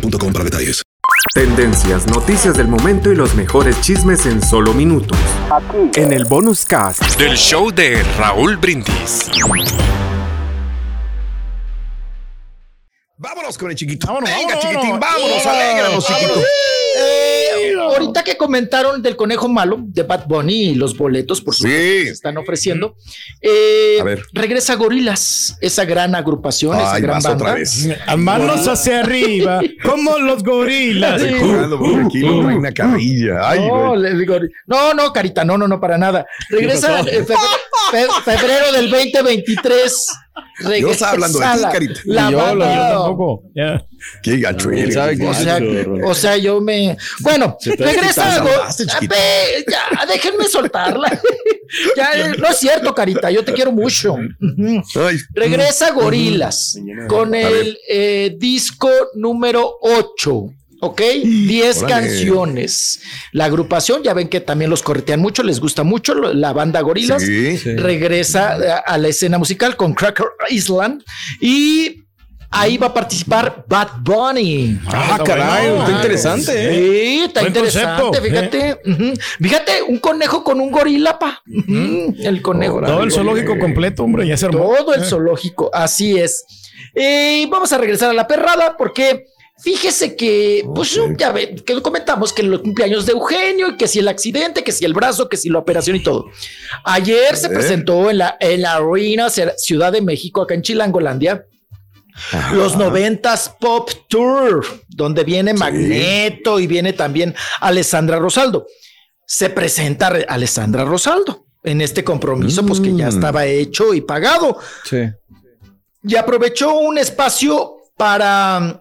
boostmobile.com para detalles. Tendencias, noticias del momento y los mejores chismes en solo minutos. Aquí. En el bonus cast del show de Raúl Brindis. Vámonos con el chiquito. Vámonos, Venga, chiquitín, vámonos, alégranos, chiquito. Eh, ahorita que comentaron del conejo malo de Bad Bunny y los boletos, por supuesto, Sí. que se están ofreciendo. eh, A ver. regresa Gorilas, esa gran agrupación, esa Ay, gran vas banda. otra vez. A manos hacia arriba, como los gorilas. Sí. Una carrilla. Ay, no, no, no, Carita, no, no, no, para nada. Regresa en febrero, fe- febrero del 2023. Yo estaba hablando de ti, Carita. La yo, yo tampoco. Ya. Qué gacho eres. O sea, o sea, yo me. Bueno, regresa. algo. ya, déjenme soltarla. ya, eh, no es cierto, Carita, yo te quiero mucho. Ay, Regresa Gorilas con el eh, disco número 8. ¿Ok? 10 Órale. canciones. La agrupación, ya ven que también los corretean mucho, les gusta mucho la banda Gorilas. Sí. Regresa eh, a la escena musical con Cracker Island y ahí va a participar Bad Bunny. Ah, caray, está interesante, ¿eh? Sí, está Buen interesante, concepto, fíjate. Fíjate, un conejo con un gorila, pa. El conejo. Todo el zoológico completo, hombre, ya se armó. Todo el zoológico, así es. Eh, vamos a regresar a la perrada porque fíjese que, pues ya ve, que comentamos que los cumpleaños de Eugenio y que si el accidente, que si el brazo, que si la operación y todo. Ayer se presentó en la, en la Arena Ciudad de México, acá en Chilangolandia. Los noventas Pop Tour, donde viene Magneto y viene también Alessandra Rosaldo. Se presenta Re- Alessandra Rosaldo en este compromiso, pues que ya Mm. estaba hecho y pagado. Sí. Y aprovechó un espacio para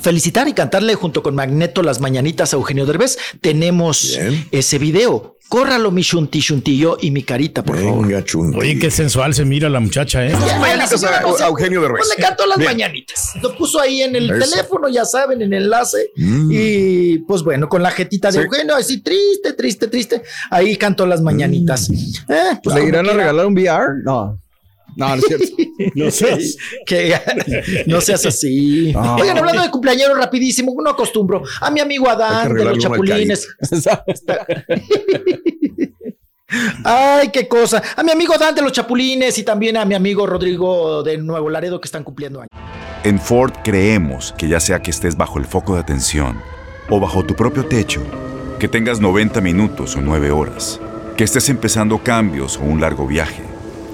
felicitar y cantarle junto con Magneto las mañanitas a Eugenio Derbez. Tenemos Bien. ese video. Córralo, mi shunti shuntillo y mi carita, por favor. Chunti. Oye, qué sensual se mira la muchacha, ¿eh? Ya, mañanitas la señora, a- pues, a Eugenio Derbez. Pues le cantó las Bien. mañanitas. Lo puso ahí en el Eso. teléfono, ya saben, en el enlace. Mm. Y pues bueno, con la jetita de Sí. Eugenio, así triste, triste, triste. Ahí cantó las mañanitas. Eh, pues, ¿Le irán a regalar un VR? No. No, no es cierto. No seas. que no seas así. No. Oigan, hablando de cumpleaños rapidísimo, no acostumbro. A mi amigo Adán de los Chapulines. Ay, qué cosa. A mi amigo Adán de los Chapulines y también a mi amigo Rodrigo de Nuevo Laredo que están cumpliendo años. En Ford creemos que ya sea que estés bajo el foco de atención o bajo tu propio techo, que tengas 90 minutos o 9 horas, que estés empezando cambios o un largo viaje,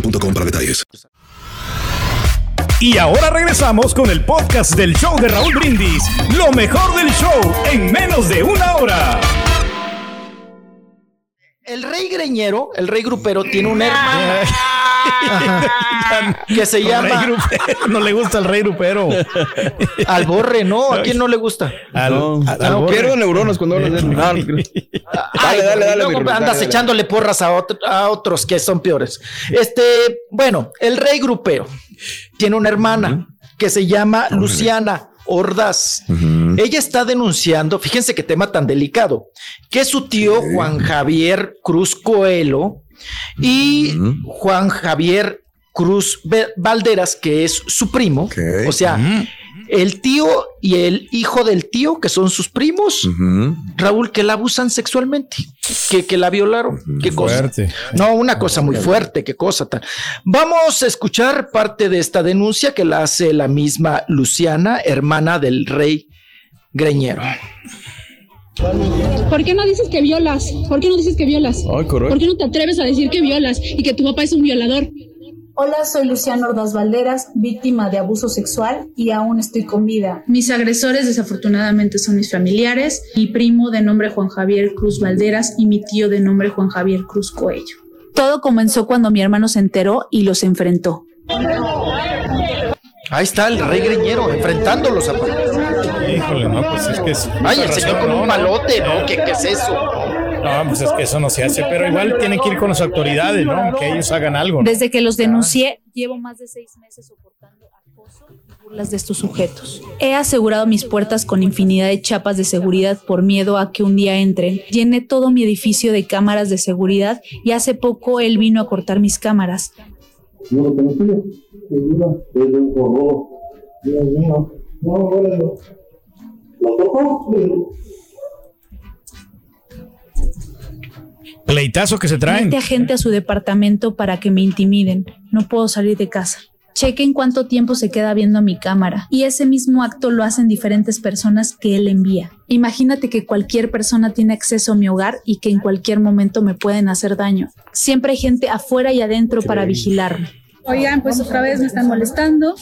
boostmobile.com para detalles. Y ahora regresamos con el podcast del show de Raúl Brindis. Lo mejor del show en menos de una hora. El rey greñero, el rey grupero, tiene un hermano. que se llama. no le gusta el rey grupero. Al borre, ¿no? ¿A quién no le gusta? Al, no, al, pierdo neuronas cuando hablas de él. dale, dale, dale. Luego andas echándole porras a, a otros que son peores. Este, bueno, el rey grupero tiene una hermana que se llama Luciana. Ordaz. Ella está denunciando, fíjense qué tema tan delicado, que su tío Juan Javier Cruz Coelho y Juan Javier Cruz Valderas, que es su primo, o sea, el tío y el hijo del tío, que son sus primos, Raúl, que la abusan sexualmente, que, que la violaron. Qué cosa. No, una cosa muy fuerte, qué cosa tan. Vamos a escuchar parte de esta denuncia que la hace la misma Luciana, hermana del rey Greñero. ¿Por qué no dices que violas? ¿Por qué no dices que violas? ¿Por qué no te atreves a decir que violas y que tu papá es un violador? Hola, soy Luciano Ordaz Valderas, víctima de abuso sexual y aún estoy con vida. Mis agresores desafortunadamente son mis familiares, mi primo de nombre Juan Javier Cruz Valderas y mi tío de nombre Juan Javier Cruz Coello. Todo comenzó cuando mi hermano se enteró y los enfrentó. Ahí está el rey greñero enfrentándolos a Híjole, no, pues es que es. Ay, el señor con un malote, ¿no? ¿Qué, ¿Qué, es eso? No, pues es que eso no se hace, pero igual tienen que ir con las autoridades, ¿no? Que ellos hagan algo. Desde que los denuncié, llevo más de seis meses soportando acoso y burlas de estos sujetos. He asegurado mis puertas con infinidad de chapas de seguridad por miedo a que un día entren. Llené todo mi edificio de cámaras de seguridad y hace poco él vino a cortar mis cámaras. No lo que se traen. Mete a gente a su departamento para que me intimiden. No puedo salir de casa. Chequen cuánto tiempo se queda viendo mi cámara. Y ese mismo acto lo hacen diferentes personas que él envía. Imagínate que cualquier persona tiene acceso a mi hogar y que en cualquier momento me pueden hacer daño. Siempre hay gente afuera y adentro para vigilarme. Oigan, pues otra vez me están molestando.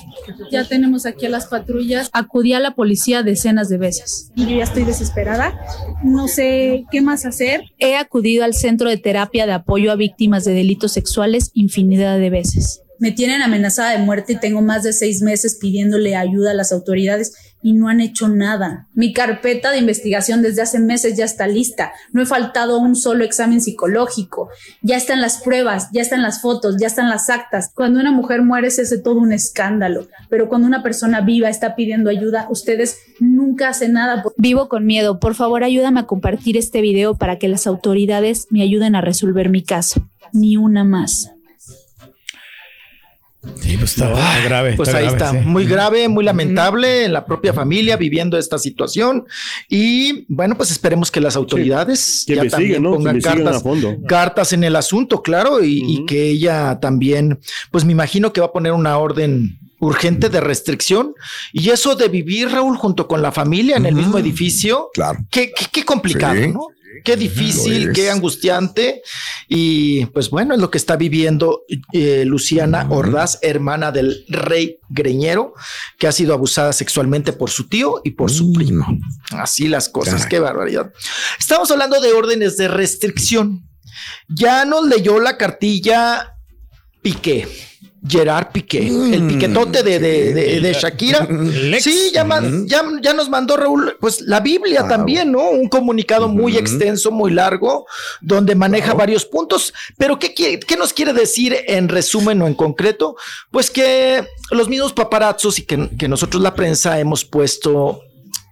Ya tenemos aquí a las patrullas. Acudí a la policía decenas de veces. Y yo ya estoy desesperada. No sé qué más hacer. He acudido al centro de terapia de apoyo a víctimas de delitos sexuales infinidad de veces. Me tienen amenazada de muerte y tengo más de seis meses pidiéndole ayuda a las autoridades y no han hecho nada. Mi carpeta de investigación desde hace meses ya está lista. No he faltado un solo examen psicológico. Ya están las pruebas, ya están las fotos, ya están las actas. Cuando una mujer muere se hace todo un escándalo. Pero cuando una persona viva está pidiendo ayuda, ustedes nunca hacen nada. Vivo con miedo. Por favor, ayúdame a compartir este video para que las autoridades me ayuden a resolver mi caso. Ni una más. Sí, pues está, grave. Pues ahí está, muy grave, muy lamentable en la propia familia viviendo esta situación. Y bueno, pues esperemos que las autoridades ya también pongan cartas, cartas, en el asunto, claro, y, que ella también, pues me imagino que va a poner una orden urgente de restricción y eso de vivir Raúl junto con la familia en el mismo edificio, claro, qué, qué, complicado, ¿no? Qué difícil, qué angustiante. Y pues bueno, es lo que está viviendo eh, Luciana Ordaz, hermana del rey Greñero, que ha sido abusada sexualmente por su tío y por su primo. Así las cosas, qué barbaridad. Estamos hablando de órdenes de restricción. Ya nos leyó la cartilla Piqué. Gerard Piqué, el mm, piquetote de, de, Shakira. Sí, ya, ya, nos mandó Raúl, pues la Biblia también, ¿no? Un comunicado muy extenso, muy largo, donde maneja varios puntos. Pero ¿qué, ¿qué, nos quiere decir en resumen o en concreto? Pues que los mismos paparazzos y que, que nosotros la prensa hemos puesto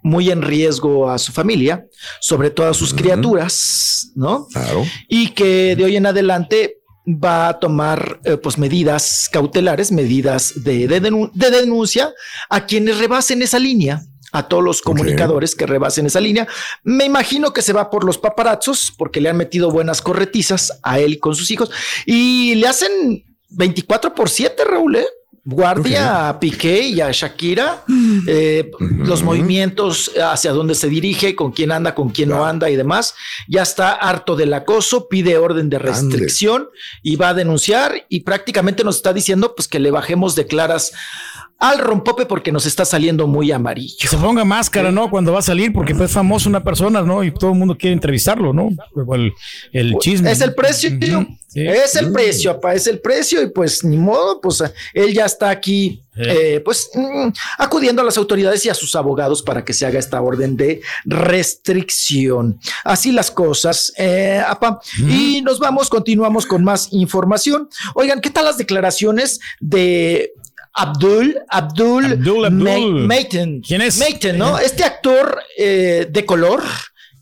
muy en riesgo a su familia, sobre todo a sus criaturas, ¿no? Claro. Y que de hoy en adelante va a tomar eh, pues medidas cautelares, medidas de, denuncia a quienes rebasen esa línea a todos los comunicadores que rebasen esa línea. Me imagino que se va por los paparazzos porque le han metido buenas corretizas a él y con sus hijos y le hacen 24 por 7, Raúl, ¿eh? Guardia a Piqué y a Shakira, eh, los movimientos hacia dónde se dirige, con quién anda, con quién no anda y demás. Ya está harto del acoso, pide orden de restricción y va a denunciar y prácticamente nos está diciendo pues que le bajemos de claras al rompope porque nos está saliendo muy amarillo. Que se ponga máscara, ¿no? Cuando va a salir, porque pues, es famoso una persona, ¿no? Y todo el mundo quiere entrevistarlo, ¿no? El, el chisme. Es el precio, Es el precio, papá, es el precio y pues ni modo, pues él ya está aquí, eh, pues mm, acudiendo a las autoridades y a sus abogados para que se haga esta orden de restricción. Así las cosas, eh, Y nos vamos, continuamos con más información. Oigan, ¿qué tal las declaraciones de Abdul, Abdul, Abdul, ¿Quién es? ¿no? Este actor eh, de color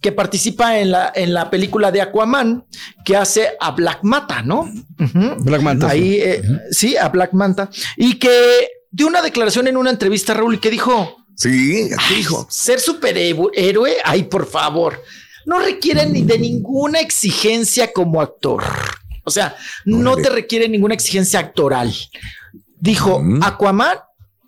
que participa en la, en la película de Aquaman, que hace a Black Manta, ¿no? Black Manta. Ahí, eh, sí. a Black Manta. Y que dio una declaración en una entrevista, Raúl, que dijo... Sí, dijo. Ser superhéroe, ay, por favor, no requiere ni de ninguna exigencia como actor. O sea, no, te requiere ninguna exigencia actoral. Dijo, Aquaman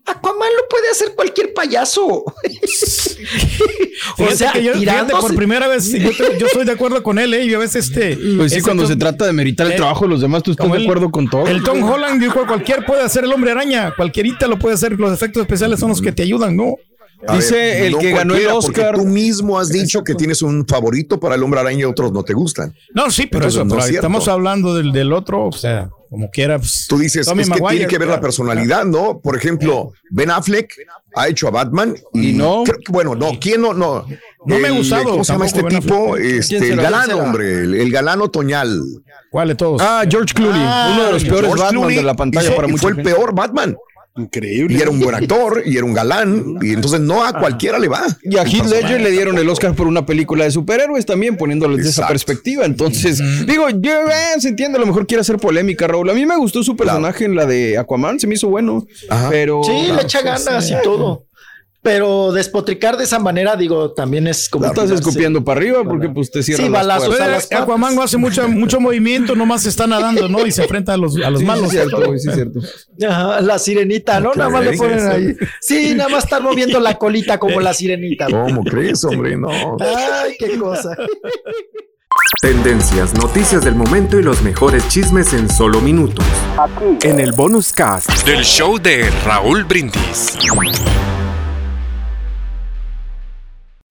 Aquaman lo puede hacer cualquier payaso. o sea, que yo, por primera vez yo, estoy de acuerdo con él, ¿eh? Y a veces este. Pues sí, cuando se trata de meritar el eh, trabajo de los demás, tú estás de acuerdo con todo. El Tom Holland dijo: cualquier puede hacer el hombre araña, cualquierita lo puede hacer. Los efectos especiales son los que te ayudan, ¿no? Dice el que ganó el Oscar. Tú mismo has dicho que tienes un favorito para el hombre araña y otros no te gustan. No, sí, pero eso, estamos hablando del, del otro, o sea como quiera. Pues, Tú dices, es que tiene que ver la personalidad, ¿no? Por ejemplo, Ben Affleck ha hecho a Batman y, no. bueno, no, ¿quién no? No, no me ha gustado. ¿Cómo se llama este tipo? Este, el galán, hombre, el, galán otoñal. ¿Cuál de todos? Ah, George Clooney, ah, uno de los peores Batman de la pantalla para muchos. Fue el peor Batman. Increíble. Y era un buen actor y era un galán. Y entonces no a cualquiera le va. Y a Heath Ledger le dieron el Oscar por una película de superhéroes también, poniéndole de esa perspectiva. Entonces, digo, yo eh, se entiende, a lo mejor quiere hacer polémica, Raúl. A mí me gustó su personaje en la de Aquaman, se me hizo bueno. Pero. Sí, le echa ganas y todo. Pero despotricar de esa manera, digo, también es como. Estás escupiendo para arriba porque pues te cierran sí, balazos a las Aquaman hace mucho, mucho movimiento, nomás está nadando, ¿no? Y se enfrenta a los, a los malos. Sí, cierto, sí, cierto. la sirenita, ¿no? Nada más le ponen ahí. Sí, nada más estar moviendo la colita como la sirenita. ¿Cómo crees, hombre? No. Ay, qué cosa. Tendencias, noticias del momento y los mejores chismes en solo minutos. Aquí. En el bonus cast del show de Raúl Brindis.